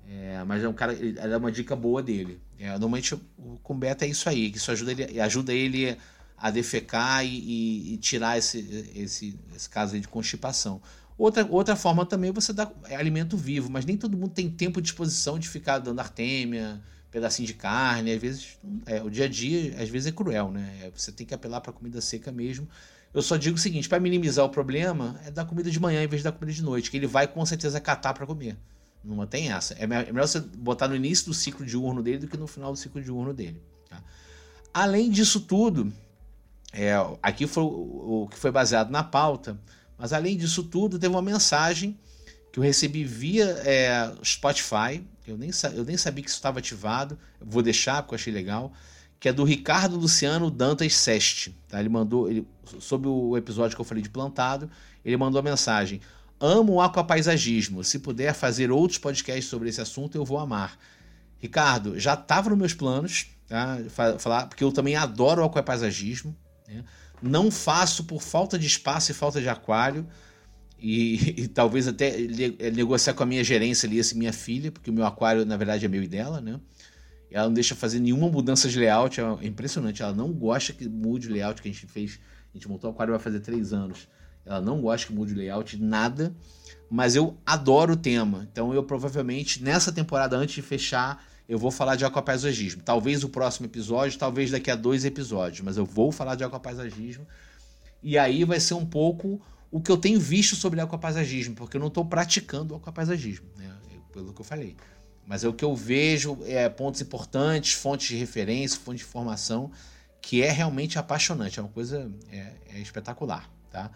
É, mas é um cara, era uma dica boa dele. É, normalmente com beta é isso aí, que isso ajuda ele, ajuda ele a defecar e, e, e tirar esse, esse, esse caso de constipação. Outra, outra forma também é você é alimento vivo, mas nem todo mundo tem tempo de disposição de ficar dando artêmia, pedacinho de carne, às vezes é, o dia a dia às vezes é cruel, né? É, você tem que apelar para comida seca mesmo. Eu só digo o seguinte, para minimizar o problema, é dar comida de manhã em vez de dar comida de noite, que ele vai com certeza catar para comer. Não tem essa. É, é melhor você botar no início do ciclo diurno dele do que no final do ciclo diurno dele. Tá? Além disso tudo, é, aqui foi o, que foi baseado na pauta, mas além disso tudo, teve uma mensagem que eu recebi via é, Spotify. Eu nem, eu nem sabia que isso estava ativado. Vou deixar porque eu achei legal. Que é do Ricardo Luciano Dantas Seste. Tá? Ele mandou, ele, sobre o episódio que eu falei de plantado, ele mandou a mensagem: Amo o aquapaisagismo. Se puder fazer outros podcasts sobre esse assunto, eu vou amar. Ricardo, já estava nos meus planos, tá? Falar, porque eu também adoro o aquapaisagismo. Né? Não faço por falta de espaço e falta de aquário. E, [laughs] e, talvez até negociar com a minha gerência ali, assim, minha filha, porque o meu aquário, na verdade, é meu e dela, né? Ela não deixa fazer nenhuma mudança de layout, é impressionante. Ela não gosta que mude o layout que a gente fez. A gente montou o aquário vai fazer três anos. Ela não gosta que mude o layout, nada. Mas eu adoro o tema. Então eu provavelmente, nessa temporada, antes de fechar, eu vou falar de aquapaisagismo. Talvez o próximo episódio, talvez daqui a dois episódios, mas eu vou falar de aquapaisagismo. E aí vai ser um pouco o que eu tenho visto sobre aquapaisagismo, porque eu não estou praticando aquapaisagismo, né? pelo que eu falei. Mas é o que eu vejo, é, pontos importantes, fontes de referência, fontes de informação, que é realmente apaixonante, é uma coisa é, é espetacular. Tá?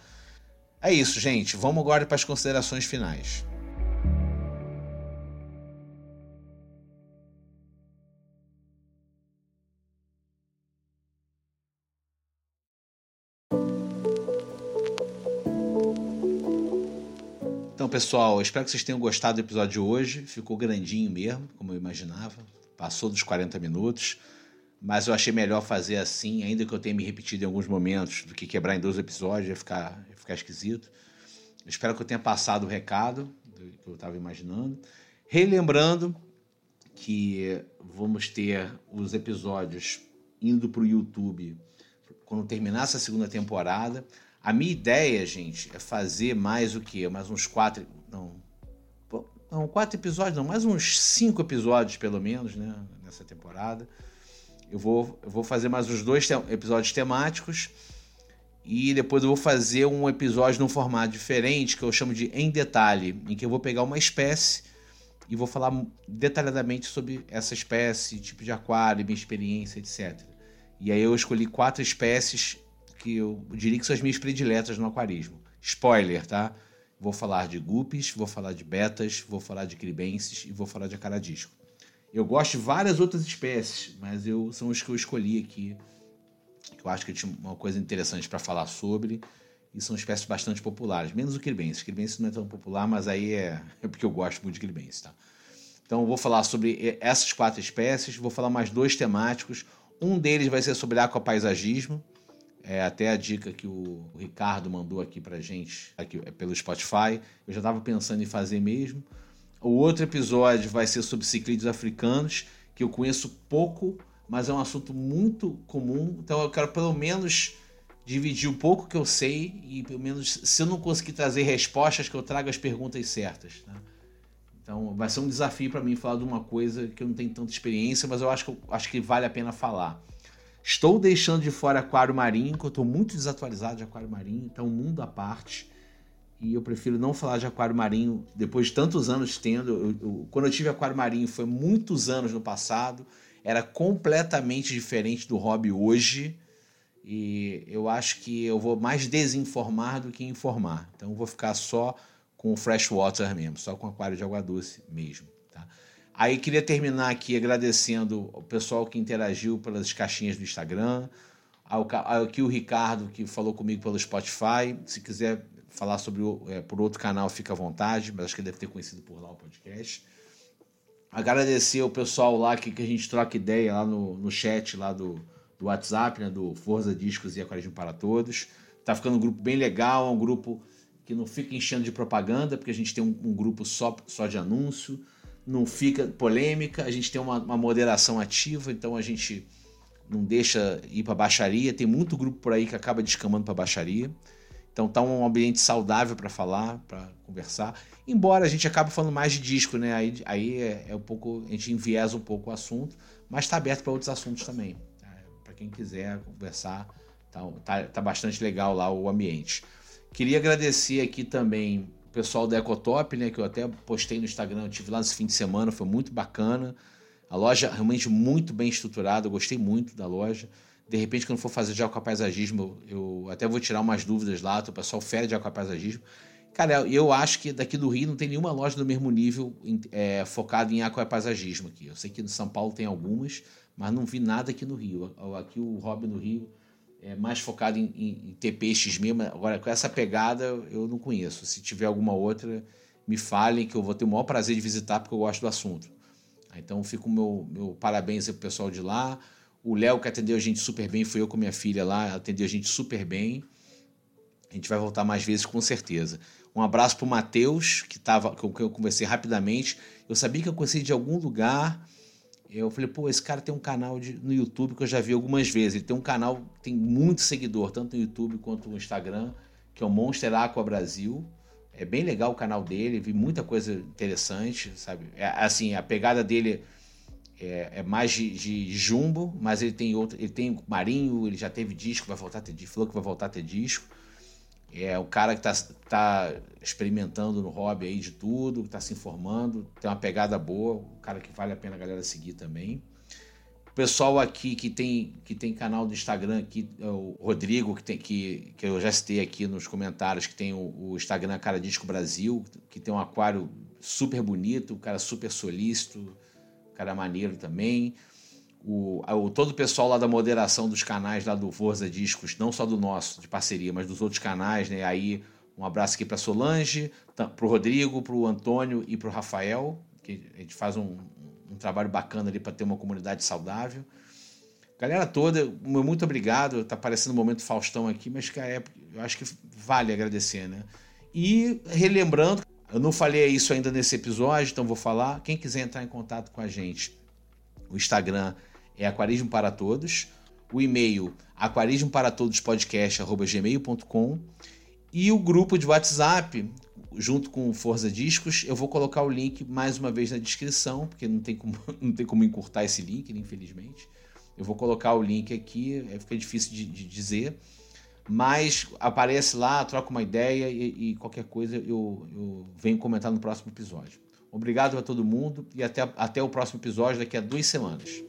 É isso, gente. Vamos agora para as considerações finais. Então, pessoal, espero que vocês tenham gostado do episódio de hoje. Ficou grandinho mesmo, como eu imaginava. Passou dos 40 minutos. Mas eu achei melhor fazer assim, ainda que eu tenha me repetido em alguns momentos, do que quebrar em dois episódios, ia ficar, ia ficar esquisito. espero que eu tenha passado o recado que eu estava imaginando. Relembrando que vamos ter os episódios indo para o YouTube quando terminar essa segunda temporada. A minha ideia, gente, é fazer mais o quê? Mais uns quatro. Não. Não, quatro episódios, não, mais uns cinco episódios, pelo menos, né? Nessa temporada. Eu vou, eu vou fazer mais uns dois te episódios temáticos. E depois eu vou fazer um episódio num formato diferente, que eu chamo de Em Detalhe, em que eu vou pegar uma espécie e vou falar detalhadamente sobre essa espécie, tipo de aquário, minha experiência, etc. E aí eu escolhi quatro espécies que eu diria que são as minhas prediletas no aquarismo. Spoiler, tá? Vou falar de guppies, vou falar de betas, vou falar de cribenses e vou falar de acaradisco. Eu gosto de várias outras espécies, mas eu são os que eu escolhi aqui. Que eu acho que tinha uma coisa interessante para falar sobre. E são espécies bastante populares, menos o cribense. O cribense não é tão popular, mas aí é, [laughs] é porque eu gosto muito de cribense, tá? Então eu vou falar sobre essas quatro espécies, vou falar mais dois temáticos. Um deles vai ser sobre aquapaisagismo, é até a dica que o Ricardo mandou aqui pra gente, aqui é pelo Spotify. Eu já estava pensando em fazer mesmo. O outro episódio vai ser sobre ciclídeos africanos, que eu conheço pouco, mas é um assunto muito comum. Então eu quero pelo menos dividir um pouco que eu sei e pelo menos se eu não conseguir trazer respostas que eu traga as perguntas certas. Tá? Então vai ser um desafio para mim falar de uma coisa que eu não tenho tanta experiência, mas eu acho que, eu, acho que vale a pena falar. Estou deixando de fora aquário marinho, que eu estou muito desatualizado de aquário marinho, então um mundo à parte. E eu prefiro não falar de aquário marinho depois de tantos anos tendo. Eu, eu, quando eu tive aquário marinho foi muitos anos no passado, era completamente diferente do hobby hoje. E eu acho que eu vou mais desinformar do que informar. Então eu vou ficar só com freshwater mesmo, só com aquário de água doce mesmo. Aí queria terminar aqui agradecendo o pessoal que interagiu pelas caixinhas do Instagram, aqui o Ricardo que falou comigo pelo Spotify. Se quiser falar sobre é, por outro canal, fica à vontade, mas acho que deve ter conhecido por lá o podcast. Agradecer o pessoal lá que, que a gente troca ideia lá no, no chat lá do, do WhatsApp, né, do Forza Discos e Aquarismo para Todos. Tá ficando um grupo bem legal, é um grupo que não fica enchendo de propaganda, porque a gente tem um, um grupo só, só de anúncio não fica polêmica, a gente tem uma, uma moderação ativa, então a gente não deixa ir para baixaria. Tem muito grupo por aí que acaba descamando para baixaria. Então tá um ambiente saudável para falar, para conversar. Embora a gente acabe falando mais de disco, né? Aí, aí é, é, um pouco a gente enviesa um pouco o assunto, mas está aberto para outros assuntos também. É, para quem quiser conversar, tá, tá, tá bastante legal lá o ambiente. Queria agradecer aqui também o pessoal da Ecotop, né? Que eu até postei no Instagram, eu tive lá nesse fim de semana, foi muito bacana. A loja realmente muito bem estruturada, eu gostei muito da loja. De repente, quando for fazer de aquapaisagismo, eu, até vou tirar umas dúvidas lá, o pessoal fere de aquapaisagismo. Cara, eu acho que daqui do Rio não tem nenhuma loja do mesmo nível é, focada em aquapaisagismo aqui. Eu sei que no São Paulo tem algumas, mas não vi nada aqui no Rio. Aqui o Hobby no Rio é mais focado em, em, em ter peixes mesmo. Agora, com essa pegada, eu não conheço. Se tiver alguma outra, me falem que eu vou ter o maior prazer de visitar porque eu gosto do assunto. Então, fica o meu, meu parabéns aí pro pessoal de lá. O Léo, que atendeu a gente super bem, foi eu com minha filha lá, atendeu a gente super bem. A gente vai voltar mais vezes com certeza. Um abraço pro Matheus, que com quem eu conversei rapidamente. Eu sabia que eu conheci de algum lugar. Eu falei, pô, esse cara tem um canal de, no YouTube que eu já vi algumas vezes. Ele tem um canal, tem muito seguidor, tanto no YouTube quanto no Instagram, que é o Monster Aqua Brasil. É bem legal o canal dele, vi muita coisa interessante, sabe? É, assim, a pegada dele é, é mais de, de, jumbo, mas ele tem outro, ele tem marinho, ele já teve disco, vai voltar a ter disco, falou que vai voltar a ter disco. É o cara que está tá experimentando no hobby aí de tudo, está se informando, tem uma pegada boa, o cara que vale a pena a galera seguir também. O pessoal aqui que tem, que tem canal do Instagram aqui, é o Rodrigo, que, tem, que, que eu já citei aqui nos comentários, que tem o, o Instagram Cara Disco Brasil, que tem um aquário super bonito, o cara super solícito, cara maneiro também. O, o, todo o pessoal lá da moderação dos canais lá do Forza Discos, não só do nosso, de parceria, mas dos outros canais, né? Aí um abraço aqui para Solange, para o Rodrigo, para o Antônio e para o Rafael, que a gente faz um, um trabalho bacana ali para ter uma comunidade saudável. Galera toda, muito obrigado. Tá parecendo um momento Faustão aqui, mas que é, eu acho que vale agradecer, né? E relembrando eu não falei isso ainda nesse episódio, então vou falar. Quem quiser entrar em contato com a gente, o Instagram é Aquarismo para Todos, o e-mail aquarismoparatodospodcast@gmail.com e o grupo de WhatsApp junto com Forza Discos. Eu vou colocar o link mais uma vez na descrição, porque não tem como, [laughs] não tem como encurtar esse link, infelizmente. Eu vou colocar o link aqui, fica difícil de, de dizer mas aparece lá, troca uma ideia e, e qualquer coisa eu, eu, venho comentar no próximo episódio. Obrigado a todo mundo e até, até o próximo episódio daqui a duas semanas.